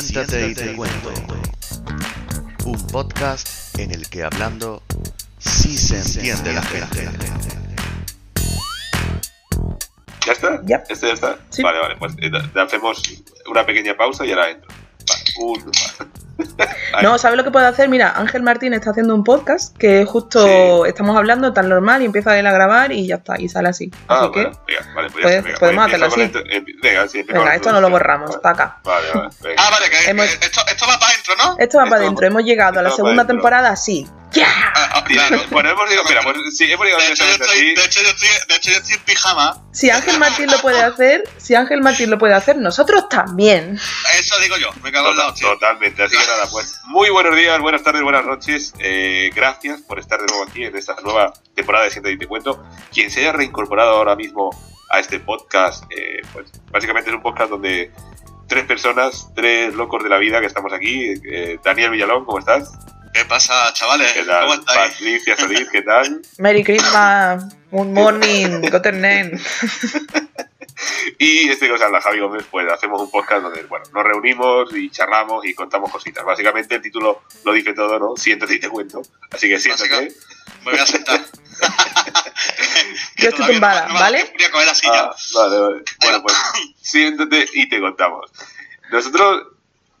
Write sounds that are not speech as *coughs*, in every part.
Siéntate y te cuento. Un podcast en el que hablando sí se entiende la gente. ¿Ya está? Ya. ¿Este ya está? Sí. Vale, vale, pues eh, hacemos una pequeña pausa y ahora entro. Vale, un... *laughs* No, ¿sabes lo que puede hacer? Mira, Ángel Martín está haciendo un podcast que justo estamos hablando tan normal y empieza él a grabar y ya está, y sale así. Ah, Así que, bueno, venga, vale, pues ya pues, está, venga, podemos pues hacerlo con el- em- venga, sí, esto no lo borramos, Vale, está acá. Vale, vale, venga. Ah, vale, que Hemos- que esto, esto va para adentro, ¿no? Esto va para adentro, hemos llegado a la segunda temporada así. ¡Ya! Ah, ah, claro. Bueno, hemos llegado, mira, pues sí, hemos llegado De hecho, yo directamente estoy, así. de, hecho, yo estoy, de hecho, yo estoy en pijama. Si Ángel Martín lo puede hacer, si Ángel Martín lo puede hacer, nosotros también. Eso digo yo. Me cago en la hostia. Totalmente, así que nada, pues muy buenos días, buenas tardes, buenas noches. eh, gracias por estar de nuevo aquí en esta nueva temporada de Siéntate y Te Cuento. Quien se haya reincorporado ahora mismo a este podcast, eh, pues básicamente es un podcast donde tres personas, tres locos de la vida que estamos aquí. eh, Daniel Villalón, ¿cómo estás? ¿Qué pasa, chavales? ¿Qué tal? ¿Cómo estáis? Patricia Solís, ¿qué tal? *laughs* Merry Christmas, Good morning, Good afternoon. *laughs* Y este que os habla, Javi Gómez, pues hacemos un podcast donde, bueno, nos reunimos y charlamos y contamos cositas. Básicamente el título lo dice todo, ¿no? Siéntate y te cuento. Así que siéntate. Básica- Me voy a sentar. *laughs* Yo estoy tumbada, ¿vale? Voy a coger la silla. Ah, vale, vale. Bueno, pues siéntate y te contamos. Nosotros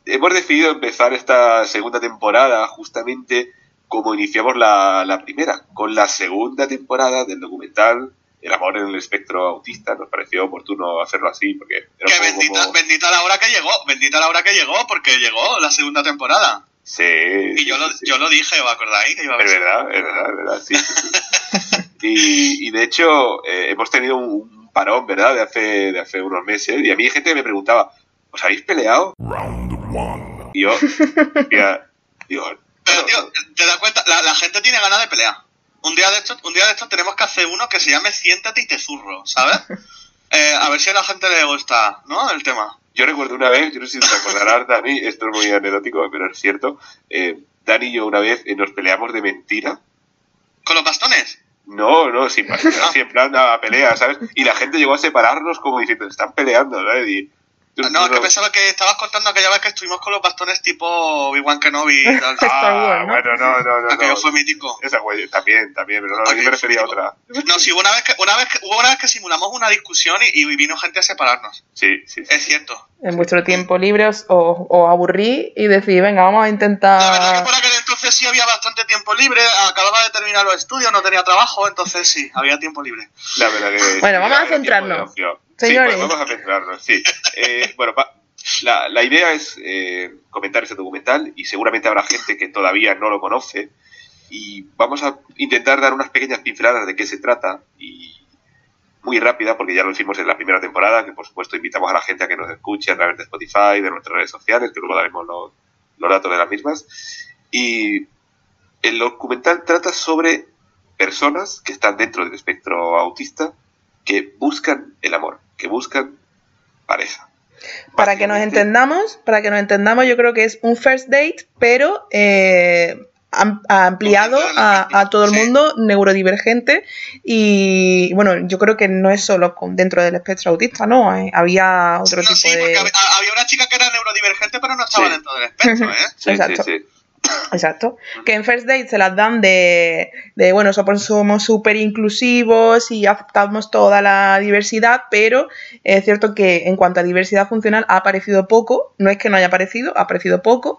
hemos decidido empezar esta segunda temporada justamente como iniciamos la, la primera, con la segunda temporada del documental El amor en el espectro autista. Nos pareció oportuno hacerlo así porque era que bendita, como... bendita la hora que llegó. Bendita la hora que llegó porque llegó la segunda temporada. Sí, Y yo sí, lo, sí, yo lo dije, ¿os acordáis? Que iba a Es verdad, es verdad, es verdad, sí. sí, sí. *laughs* y, y de hecho, eh, hemos tenido un, parón, ¿verdad? De hace, de hace unos meses. Y a mí hay gente que me preguntaba, ¿os habéis peleado? Y yo, digo, Pero, tío, ¿te das cuenta? La, la gente tiene ganas de pelear. Un día de estos, un día de estos tenemos que hacer uno que se llame Siéntate y te zurro, ¿sabes? *laughs* Eh, a ver si a la gente le gusta, ¿no? El tema. yo recuerdo una vez, yo no sé si te acordarás, Dani, esto es muy anecdótico, pero es cierto. eh, Dani y yo una vez eh, nos peleamos de mentira. ¿Con los bastones? No, no, sin así en plan a pelea, ¿sabes? Y la gente llegó a separarnos como diciendo, están peleando, ¿sabes? Y, No, es que pensaba que estabas contando aquella vez que estuvimos con los bastones tipo Obi-Wan Kenobi y tal. *laughs* Ah, bueno, no, no, no. Aquello no. fue mítico. Esa güey, también, también, pero no, yo me refería a otra. No, sí, hubo una vez que, una vez que, hubo una vez que simulamos una discusión y, y vino gente a separarnos. Sí, sí, sí. Es cierto. En vuestro tiempo libre os, os- aburrí y decidí, venga, vamos a La verdad que intentar... por aquel entonces sí había bastante tiempo libre, acababa de terminar los estudios, no tenía trabajo, entonces sí, había tiempo libre. La verdad que. Bueno, vamos a tiempo centrarnos. Señores. Sí, pues vamos a centrarnos, sí. Eh, bueno, la, la idea es eh, comentar este documental y seguramente habrá gente que todavía no lo conoce. Y vamos a intentar dar unas pequeñas pinceladas de qué se trata y muy rápida, porque ya lo hicimos en la primera temporada, que por supuesto invitamos a la gente a que nos escuche a través de Spotify, de nuestras redes sociales, que luego daremos los, los datos de las mismas. Y el documental trata sobre personas que están dentro del espectro autista que buscan el amor, que buscan pareja. Para que nos entendamos, para que nos entendamos, yo creo que es un first date, pero eh, am- ampliado a, a todo el mundo, neurodivergente. Y bueno, yo creo que no es solo con- dentro del espectro autista, ¿no? Eh, había otro No, tipo sí, de. había, había una chica que era neurodivergente, pero no estaba Sí. dentro del espectro, *laughs* ¿eh? Sí, Exacto. sí, sí. Exacto. Que en First Date se las dan de, de bueno, somos somos súper inclusivos y aceptamos toda la diversidad, pero es cierto que en cuanto a diversidad funcional ha aparecido poco, no es que no haya aparecido, ha aparecido poco.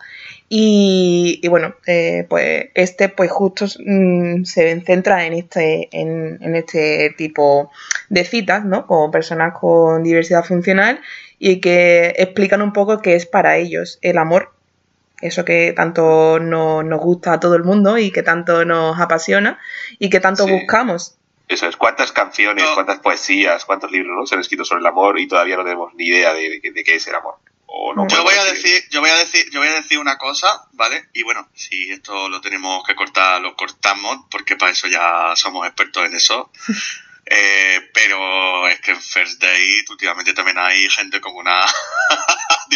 Y, y bueno, eh, pues este pues justo mm, se centra en este, en este tipo de citas, ¿no? Con personas con diversidad funcional y que explican un poco qué es para ellos el amor eso que tanto no- nos gusta a todo el mundo y que tanto nos apasiona y que tanto Sí. buscamos. Eso es, cuántas canciones, No. cuántas poesías, cuántos libros ¿no? se han escrito sobre el amor y todavía no tenemos ni idea de, de- de qué es el amor. O no Yo voy a decir, yo voy a decir, yo voy a decir una cosa, ¿vale? Y bueno, si esto lo tenemos que cortar, lo cortamos, porque para eso ya somos expertos en eso. *laughs* Eh, pero es que en First Date últimamente también hay gente con una *laughs*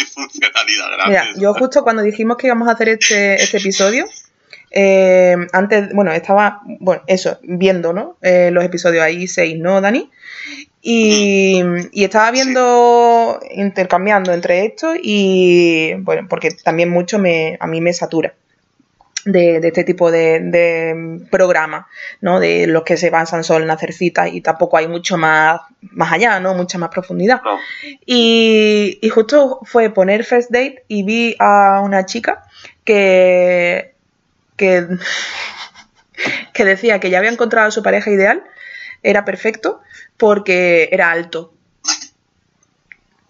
yo justo cuando dijimos que íbamos a hacer este, este episodio, eh, antes, bueno, estaba, bueno, eso, viendo, ¿no? Eh, los episodios ahí seis, ¿no, Dani? Y, y estaba viendo, intercambiando entre esto y, bueno, porque también mucho me, a mí me satura. De, de este tipo de, de programas, ¿no? De los que se basan solo en hacer citas y tampoco hay mucho más, más allá, ¿no? Mucha más profundidad. No. Y, y justo fue poner First Date y vi a una chica que, que, *laughs* que decía que ya había encontrado a su pareja ideal, era perfecto, porque era alto.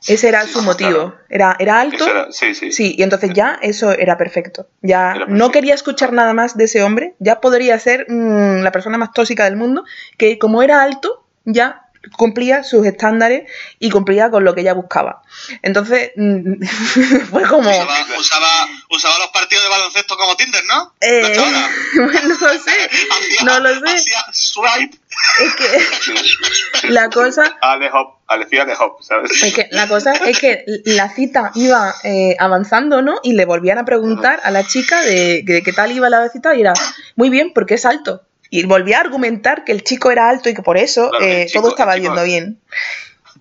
Ese era su motivo. claro. Era, era alto. Era- sí, sí. Sí, y entonces ya eso era perfecto. Ya Era no quería escuchar nada más de ese hombre. Ya podría ser mm, la persona más tóxica del mundo. Que como era alto, ya cumplía sus estándares y cumplía con lo que ella buscaba. Entonces mm, *laughs* fue como. Usaba, usaba, usaba los partidos de baloncesto como Tinder, ¿no? eh, *laughs* no lo sé. *laughs* Hacía- No lo sé. Hacía swipe. Es que *laughs* la cosa Ale Hop, Alecía de Hop, ¿sabes? Es que la cosa es que la cita iba eh, avanzando, ¿no? Y le volvían a preguntar a la chica de, de qué tal iba la cita y era, muy bien, porque es alto. Y volvía a argumentar que el chico era alto y que por eso Claro, eh, chico- todo estaba yendo bien.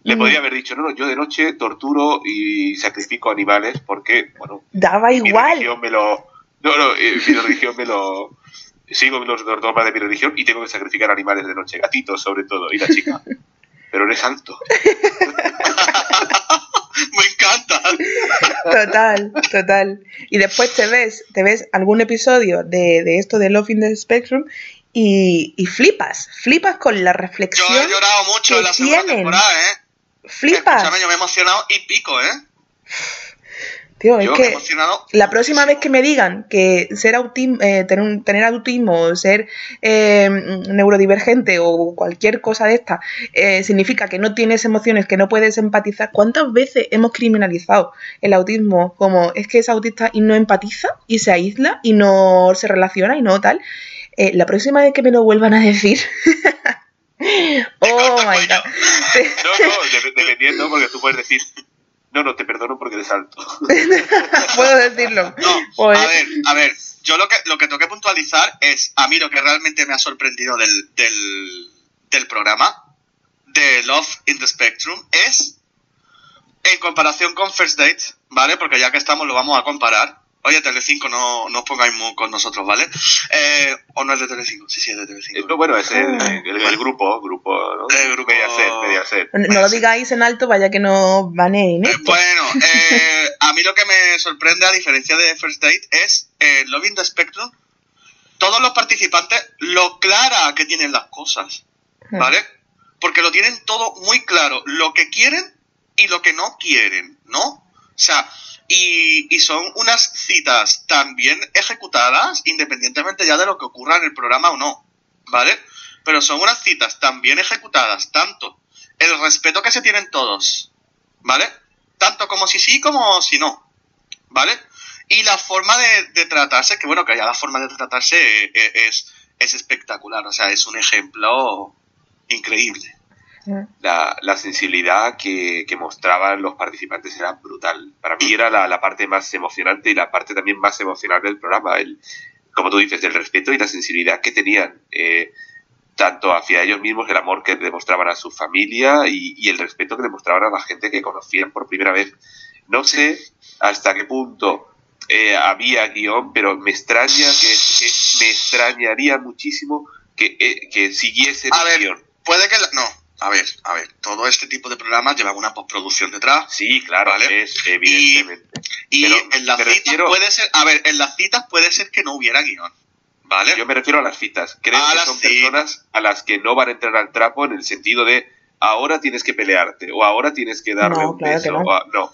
Le Mm, podría haber dicho, no, no, yo de noche torturo y sacrifico animales porque, bueno, Daba mi igual. religión me lo... No, no, eh, mi religión me lo... Sigo los dogmas de mi religión y tengo que sacrificar animales de noche, gatitos sobre todo, y la chica. Pero eres alto. *laughs* Me encanta. Total, total. Y después te ves, te ves algún episodio de, de esto de Love in the Spectrum y, y flipas, flipas con la Yo reflexión. he llorado mucho que en la segunda tienen. temporada, ¿eh? Flipas. Escúchame, yo me he emocionado y pico, ¿eh? Tío, es Yo que emocionado. La próxima vez que me digan que ser autismo, tener, un- tener autismo, ser eh, neurodivergente o cualquier cosa de esta eh, significa que no tienes emociones, que no puedes empatizar, ¿cuántas veces hemos criminalizado el autismo como es que es autista y no empatiza y se aísla y no se relaciona y no tal? Eh, la próxima vez que me lo vuelvan a decir... *laughs* *laughs* oh my god. *laughs* No, no, de- dependiendo, porque tú puedes decir, no, no, te perdono porque eres alto. *laughs* Puedo decirlo. *laughs* No, Pues- a ver, a ver. Yo lo que, lo que tengo que puntualizar es, a mí lo que realmente me ha sorprendido del, del, del programa, de Love in the Spectrum, es, en comparación con First Date, ¿vale? Porque ya que estamos lo vamos a comparar. Oye, Telecinco, no, no os pongáis con nosotros, ¿vale? Eh, ¿O no es de Telecinco? Sí, sí, es de Eh, Telecinco. No, bueno, es el, el- el grupo, grupo, ¿no? El grupo- Mediaset, Mediaset. No, no lo digáis en alto, vaya que no baneen Eh, esto. Bueno, *laughs* eh, a mí lo que me sorprende, a diferencia de First Date, es eh, Love in the Spectrum. Todos los participantes, lo clara que tienen las cosas, ¿vale? Porque lo tienen todo muy claro, lo que quieren y lo que no quieren, ¿no? O sea, y, y son unas citas tan bien ejecutadas, independientemente ya de lo que ocurra en el programa o no, ¿vale? Pero son unas citas tan bien ejecutadas, tanto el respeto que se tienen todos, ¿vale? Tanto como si sí como si no, ¿vale? Y la forma de, de tratarse, que bueno, que ya la forma de tratarse eh, eh, es, es espectacular, o sea, es un ejemplo increíble. La, la sensibilidad que, que mostraban los participantes era brutal. Para mí era la, la parte más emocionante y la parte también más emocional del programa. El, como tú dices, el respeto y la sensibilidad que tenían, eh, tanto hacia ellos mismos, el amor que demostraban a su familia y, y el respeto que demostraban a la gente que conocían por primera vez. No sé hasta qué punto eh, había guion, pero me extraña que, que me extrañaría muchísimo que, eh, que siguiese A el ver, guion. puede que... la- no, a ver, a ver, todo este tipo de programas llevan una postproducción detrás. Sí, claro, Vale. es evidentemente. Y Pero en las citas refiero- puede ser, a ver, en las citas puede ser que no hubiera guion, ¿vale? Yo me refiero a las citas. Creo A que las son citas. personas a las que no van a entrar al trapo en el sentido de ahora tienes que pelearte o ahora tienes que darle No, un claro beso. que no. o a- no,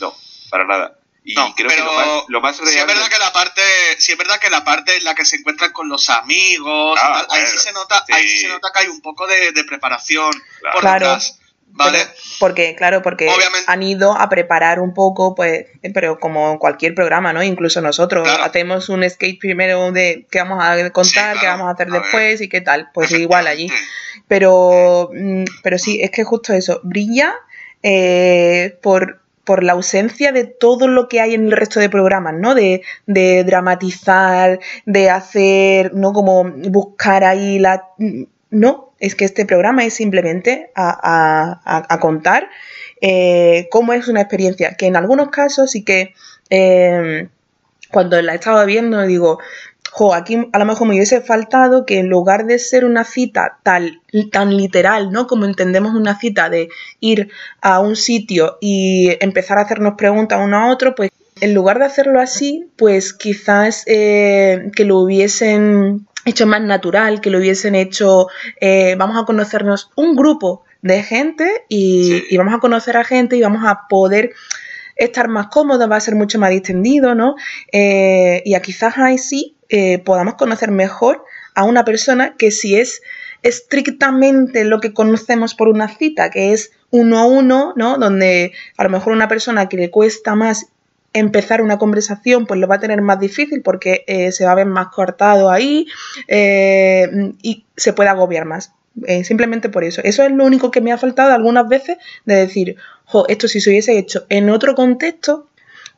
no, para nada. Y No, creo que pero lo más, lo más Sí es verdad que la parte, sí es verdad que la parte en la que se encuentran con los amigos, Ah, tal, ahí sí se nota, ahí sí se nota que hay un poco de, de preparación Claro. por Claro. detrás, ¿vale? Pero- porque, claro, porque Obviamente. han ido a preparar un poco, pues, pero como cualquier programa, ¿no? Incluso nosotros Claro. hacemos un skate primero de qué vamos a contar, Sí, qué vamos a hacer A ver. después y qué tal. Pues igual allí. Pero, mm, pero sí, es que justo eso, brilla eh, por por la ausencia de todo lo que hay en el resto de programas, ¿no? De, dramatizar, de hacer, ¿no? Como buscar ahí la... No, es que este programa es simplemente a, contar eh, cómo es una experiencia, que en algunos casos sí que eh, cuando la estaba viendo digo, jo, aquí a lo mejor me hubiese faltado que en lugar de ser una cita tal, tan literal, ¿no? Como entendemos una cita de ir a un sitio y empezar a hacernos preguntas uno a otro, pues en lugar de hacerlo así, pues quizás eh, que lo hubiesen hecho más natural, que lo hubiesen hecho, eh, vamos a conocernos un grupo de gente y, y, vamos a conocer a gente y vamos a poder estar más cómodos, va a ser mucho más distendido, ¿no? Eh, y a quizás ahí sí eh, podamos conocer mejor a una persona que si es estrictamente lo que conocemos por una cita, que es uno a uno, ¿no? Donde a lo mejor una persona que le cuesta más empezar una conversación, pues lo va a tener más difícil porque eh, se va a ver más cortado ahí eh, y se puede agobiar más. simplemente por eso. Eso es lo único que me ha faltado algunas veces de decir, jo, esto si se hubiese hecho en otro contexto,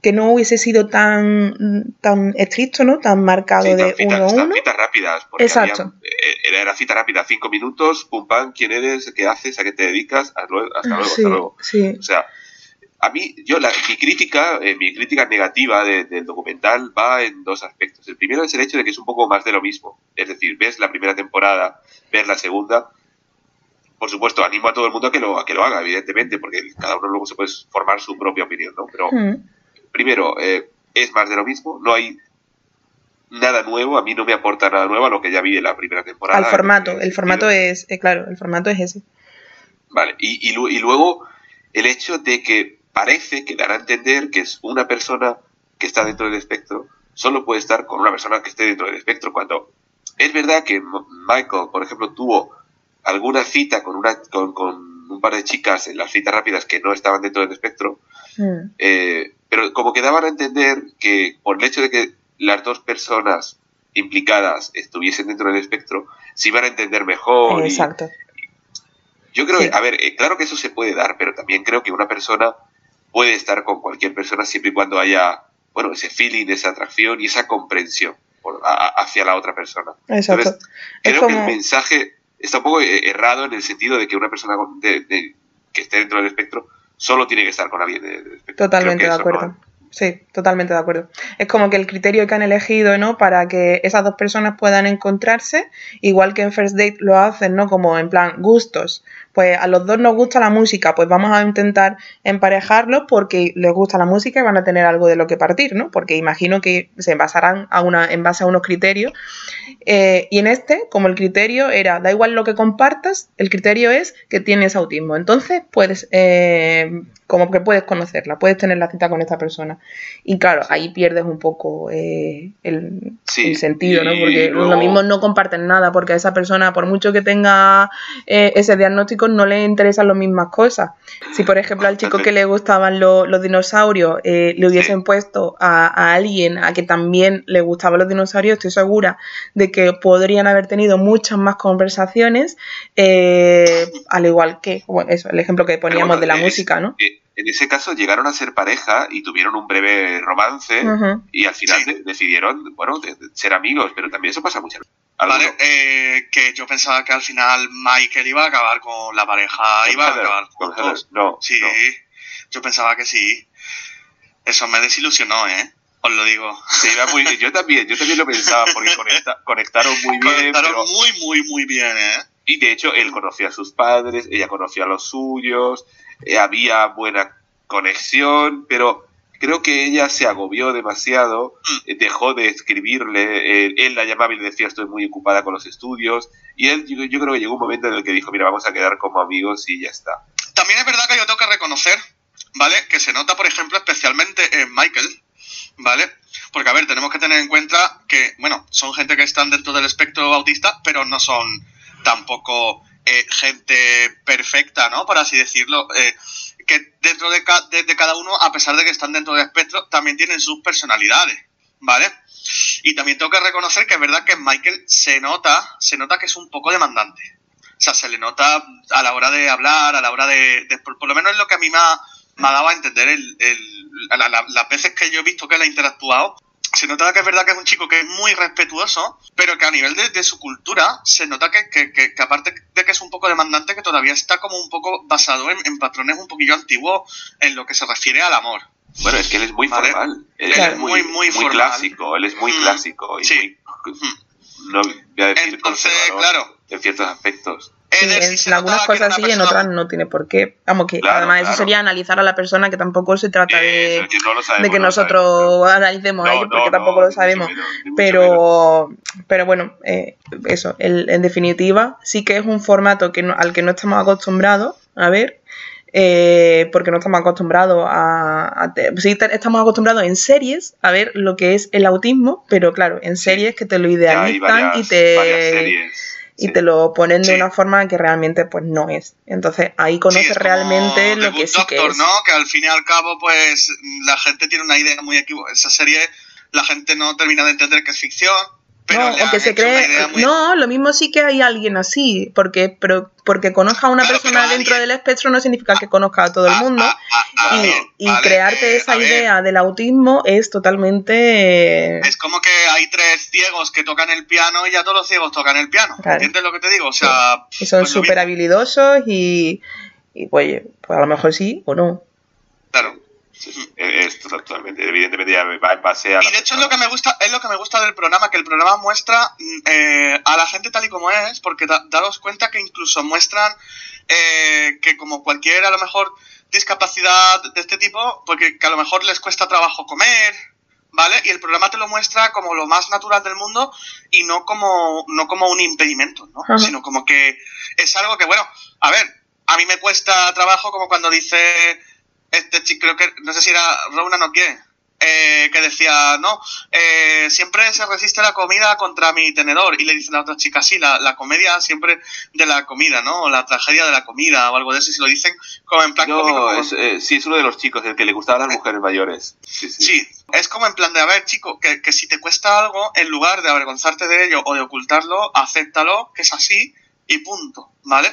que no hubiese sido tan, tan estricto, ¿no? Tan marcado de uno a uno. citas rápidas. Exacto. Eh, era, cita rápida, cinco minutos, pum pam, quién eres, qué haces, a qué te dedicas, hasta luego, hasta luego. Sí. O sea, a mí, yo, la, mi crítica, eh, mi crítica negativa del documental va en dos aspectos. El primero es el hecho de que es un poco más de lo mismo. Es decir, ves la primera temporada, ves la segunda. Por supuesto, animo a todo el mundo a que lo, a que lo haga, evidentemente, porque cada uno luego se puede formar su propia opinión, ¿no? Pero mm primero, eh, es más de lo mismo, no hay nada nuevo, a mí no me aporta nada nuevo a lo que ya vi en la primera temporada. Al formato, el formato es, eh, claro, el formato es ese. Vale, y, y, luego el hecho de que parece que dará a entender que es una persona que está dentro del espectro, solo puede estar con una persona que esté dentro del espectro, cuando es verdad que Michael, por ejemplo, tuvo alguna cita con, una, con, con un par de chicas en las citas rápidas que no estaban dentro del espectro, mm. eh, pero como que daban a entender que por el hecho de que las dos personas implicadas estuviesen dentro del espectro, se iban a entender mejor. Exacto. yo creo que, a ver, eh, claro que eso se puede dar, pero también creo que una persona puede estar con cualquier persona siempre y cuando haya, bueno, ese feeling, esa atracción y esa comprensión hacia la otra persona. Exacto. creo que el mensaje está un poco eh, errado en el sentido de que una persona que esté dentro del espectro solo tiene que estar con alguien de, Totalmente de acuerdo. Sí, totalmente de acuerdo. Es como que el criterio que han elegido, ¿no? Para que esas dos personas puedan encontrarse, igual que en First Date lo hacen, ¿no? Como en plan gustos pues a los dos nos gusta la música, pues vamos a intentar emparejarlos porque les gusta la música y van a tener algo de lo que partir, ¿no? Porque imagino que se basarán a una, en base a unos criterios. Eh, y en este, como el criterio era, da igual lo que compartas, el criterio es que tienes autismo. Entonces, puedes, eh, como que puedes conocerla, puedes tener la cita con esta persona. Y claro, ahí pierdes un poco eh, el, sentido, ¿no? Porque lo mismo no comparten nada, porque a esa persona, por mucho que tenga ese diagnóstico, no le interesan las mismas cosas. Si, por ejemplo, al chico que le gustaban los, dinosaurios eh, le hubiesen puesto a, alguien a que también le gustaban los dinosaurios, estoy segura de que podrían haber tenido muchas más conversaciones, eh, al igual que, bueno, eso, el ejemplo que poníamos de la música, ¿no? en ese caso llegaron a ser pareja y tuvieron un breve romance y al final decidieron, bueno, ser amigos, pero también eso pasa muchas veces. Vale, eh, que yo pensaba que al final Michael iba a acabar con la pareja, iba a acabar con todos. No, sí, yo pensaba que sí. Eso me desilusionó, ¿eh? Os lo digo. Sí, muy Yo también, yo también lo pensaba porque conectaron muy bien. Conectaron muy, muy, muy bien, ¿eh? Y de hecho, él conocía a sus padres, ella conocía a los suyos, eh, había buena conexión, pero creo que ella se agobió demasiado, mm. eh, dejó de escribirle, eh, él la llamaba y le decía estoy muy ocupada con los estudios, y él yo, creo que llegó un momento en el que dijo, mira, vamos a quedar como amigos y ya está. También es verdad que yo tengo que reconocer, ¿vale? Que se nota, por ejemplo, especialmente en Michael, ¿vale? Porque, a ver, tenemos que tener en cuenta que, bueno, son gente que están dentro del espectro autista, pero no son tampoco eh, gente perfecta, ¿no? Por así decirlo. Eh, que dentro de, cada uno, a pesar de que están dentro del espectro, también tienen sus personalidades, ¿vale? Y también tengo que reconocer que es verdad que Michael se nota, se nota que es un poco demandante. O sea, se le nota a la hora de hablar, a la hora de, por, lo menos es lo que a mí me ha, me ha dado a entender el, el- la- la- las veces que yo he visto que él ha interactuado. Se nota que es verdad que es un chico que es muy respetuoso, pero que a nivel de, de su cultura se nota que, que- que- que aparte de que es un poco demandante, que todavía está como un poco basado en, en patrones un poquillo antiguos en lo que se refiere al amor. Bueno, es que él es muy Vale. formal. Él Claro. es muy, Muy, muy muy, formal. clásico. Él es muy Mm, clásico. Y sí. muy- no voy a decir Entonces, claro. en ciertos aspectos. Sí, en algunas cosas sí, una en persona- otras no tiene por qué. Vamos, que Claro, además eso sería analizar a la persona, que tampoco se trata de, Eso, que no lo sabemos, de que no lo sabemos, nosotros analicemos a ellos, porque tampoco lo sabemos. menos. Pero, pero bueno, eh, eso, el- en definitiva, sí que es un formato que no- al que no estamos acostumbrados a ver, eh, porque no estamos acostumbrados a... sí estamos acostumbrados en series a ver lo que es el autismo, pero claro, en series que te lo idealizan varias, y te... Y sí. te lo ponen de Sí. una forma que realmente pues no es. Entonces ahí conoces Sí, es como realmente lo que sí que Doctor, es. ¿no? Que al fin y al cabo, pues la gente tiene una idea muy equivocada. Esa serie, la gente no termina de entender que es ficción, pero no, o que se cree. muy- No, lo mismo sí que hay alguien así. Porque, pero, porque conozca a una Claro, persona dentro alguien- del espectro no significa que conozca a todo el Ah, mundo. ah, ah, ah, y bien, y vale, crearte eh, esa idea del autismo es totalmente. Es como que hay tres ciegos que tocan el piano y ya todos los ciegos tocan el piano. Claro. ¿Entiendes lo que te digo? O sea, Y son pues lo súper habilidosos y. Y pues, pues a lo mejor sí o no. Claro. Es totalmente, evidentemente ya va en base a Y de hecho es lo que me gusta, es lo que me gusta del programa, que el programa muestra mm, eh, a la gente tal y como es, porque da- daros cuenta que incluso muestran eh, que como cualquier a lo mejor discapacidad de este tipo, porque que a lo mejor les cuesta trabajo comer, ¿vale? Y el programa te lo muestra como lo más natural del mundo y no como, no como un impedimento, ¿no? Ajá. Sino como que es algo que, bueno, a ver, a mí me cuesta trabajo como cuando dice este chico, creo que, no sé si era Ronan o quién, eh, que decía, no, eh, siempre se resiste la comida contra mi tenedor. Y le dice la otra chica, sí, la, la comedia siempre de la comida, ¿no? O la tragedia de la comida o algo de eso, y si lo dicen como en plan cómico, No, como- es, eh, sí, es uno de los chicos, el que le gustaban las mujeres mayores. Sí, sí. Sí, es como en plan de, a ver, chico, que, que si te cuesta algo, en lugar de avergonzarte de ello o de ocultarlo, acéptalo, que es así y punto, ¿vale?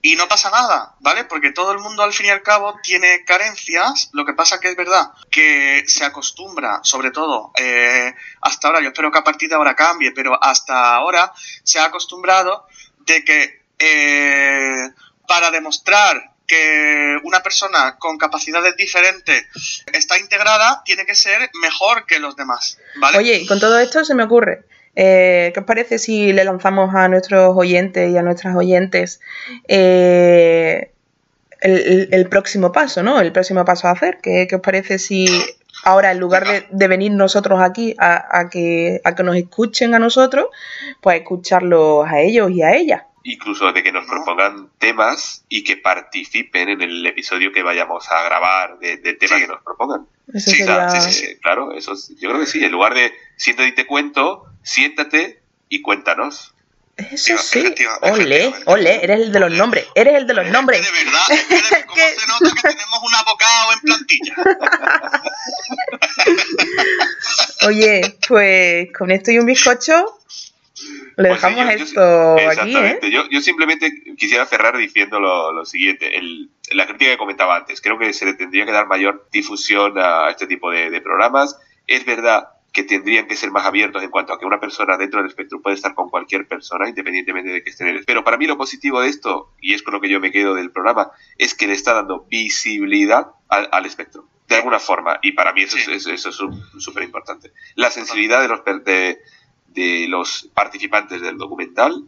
Y no pasa nada, ¿vale? Porque todo el mundo al fin y al cabo tiene carencias, lo que pasa que es verdad que se acostumbra, sobre todo eh, hasta ahora, yo espero que a partir de ahora cambie, pero hasta ahora se ha acostumbrado de que eh, para demostrar que una persona con capacidades diferentes está integrada, tiene que ser mejor que los demás, ¿vale? Oye, con todo esto se me ocurre. Eh, ¿Qué os parece si le lanzamos a nuestros oyentes y a nuestras oyentes eh, el, próximo paso, ¿no? El próximo paso a hacer. ¿Qué, os parece si ahora, en lugar de, de venir nosotros aquí a, a que, a que nos escuchen a nosotros, pues escucharlos a ellos y a ellas? Incluso de que nos No. propongan temas y que participen en el episodio que vayamos a grabar de- del tema Sí. que nos propongan. Eso Sí, sería... sí, sí, sí. Claro, eso es- yo creo que sí. En lugar de siéntate y te cuento, siéntate y cuéntanos. Eso sí. Efectiva- Ole, efectivamente. ole, eres el de los nombres. Eres el de los nombres. De verdad, es que de- *laughs* ¿cómo se nota que tenemos un abogado en plantilla? *laughs* Oye, pues con esto y un bizcocho le Pues dejamos yo- yo- esto aquí, ¿eh? Exactamente. Yo, yo simplemente quisiera cerrar diciendo lo, lo siguiente. El- la crítica que comentaba antes. Creo que se le tendría que dar mayor difusión a este tipo de, de programas. Es verdad que tendrían que ser más abiertos en cuanto a que una persona dentro del espectro puede estar con cualquier persona, independientemente de que esté en el Pero para mí lo positivo de esto, y es con lo que yo me quedo del programa, es que le está dando visibilidad al, al espectro, de alguna forma. Y para mí eso, Sí. es, eso es súper importante. La sensibilidad de los, de, de los participantes del documental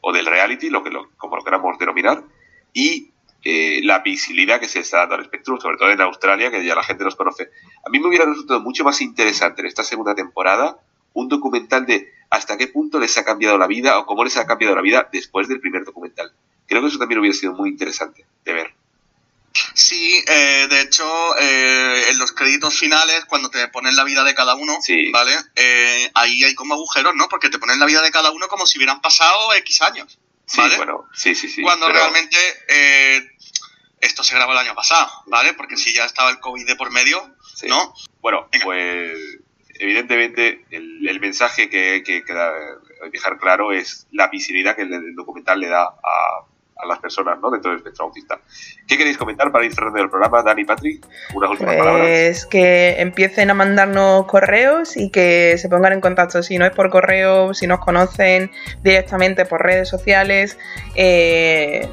o del reality, lo que lo, como lo queramos denominar, y eh, la visibilidad que se está dando al espectro, sobre todo en Australia, que ya la gente los conoce. A mí me hubiera resultado mucho más interesante en esta segunda temporada un documental de hasta qué punto les ha cambiado la vida o cómo les ha cambiado la vida después del primer documental. Creo que eso también hubiera sido muy interesante de ver. Sí, eh, de hecho, eh, en los créditos finales, cuando te ponen la vida de cada uno, Sí. ¿vale? Eh, ahí hay como agujeros, ¿no? Porque te ponen la vida de cada uno como si hubieran pasado X años, Sí, ¿vale? bueno, sí, sí, sí. cuando pero- realmente eh, esto se grabó el año pasado, ¿vale? Porque si ya estaba el COVID de por medio, sí. ¿no? Bueno, Venga. pues evidentemente el, el mensaje que hay que queda- dejar claro es la visibilidad que el, el documental le da a, a las personas ¿no? dentro del espectro autista. ¿Qué queréis comentar para ir cerrando el programa, Dani y Patrick? Unas últimas palabras. Pues que empiecen a mandarnos correos y que se pongan en contacto. Si no es por correo, si nos conocen directamente por redes sociales. eh,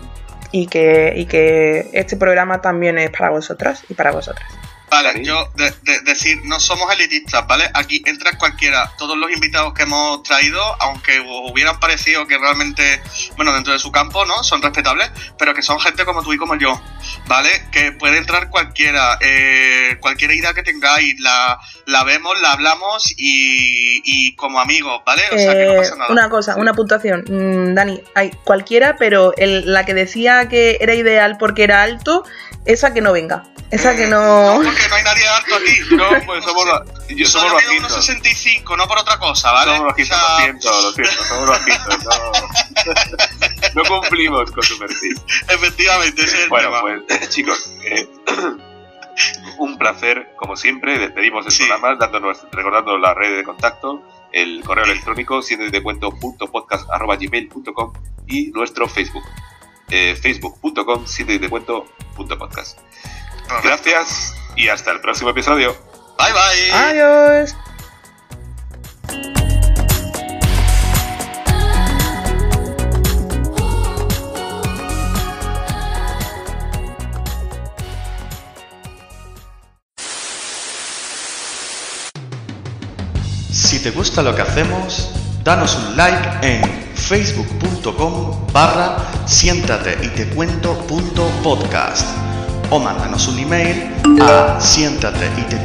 y, que, y que este programa también es para vosotras y para vosotras. Vale, yo de- de- decir, no somos elitistas, ¿vale? Aquí entra cualquiera. Todos los invitados que hemos traído, aunque os hubieran parecido que realmente, bueno, dentro de su campo, ¿no? Son respetables, pero que son gente como tú y como yo, ¿vale? Que puede entrar cualquiera. eh, cualquier idea que tengáis, la, la vemos, la hablamos y, y como amigos, ¿vale? O sea, que no Eh, pasa nada. una cosa, una puntuación. Mm, Dani, hay cualquiera, pero el- la que decía que era ideal porque era alto, esa que no venga. Esa que no. No, *laughs* porque no hay nadie alto aquí. *laughs* No, pues somos, Yo los- somos bajitos. 1,65, no por otra cosa, ¿vale? Somos O sea, lo siento, lo siento, somos bajitos. No, *laughs* no cumplimos con su perfil. Efectivamente, ese es el Bueno, tema. pues chicos, eh, *coughs* un placer, como siempre. Despedimos el Sí. programa dándonos, recordando la red de contacto, el correo electrónico siendo de cuento.podcast.gmail.com y nuestro Facebook, eh, facebook.com siendo de cuento.podcast. Gracias y hasta el próximo episodio. Bye bye. Adiós. Si te gusta lo que hacemos, danos un like en facebook.com barra siéntate y te cuento punto podcast o mándanos un email a siéntate y te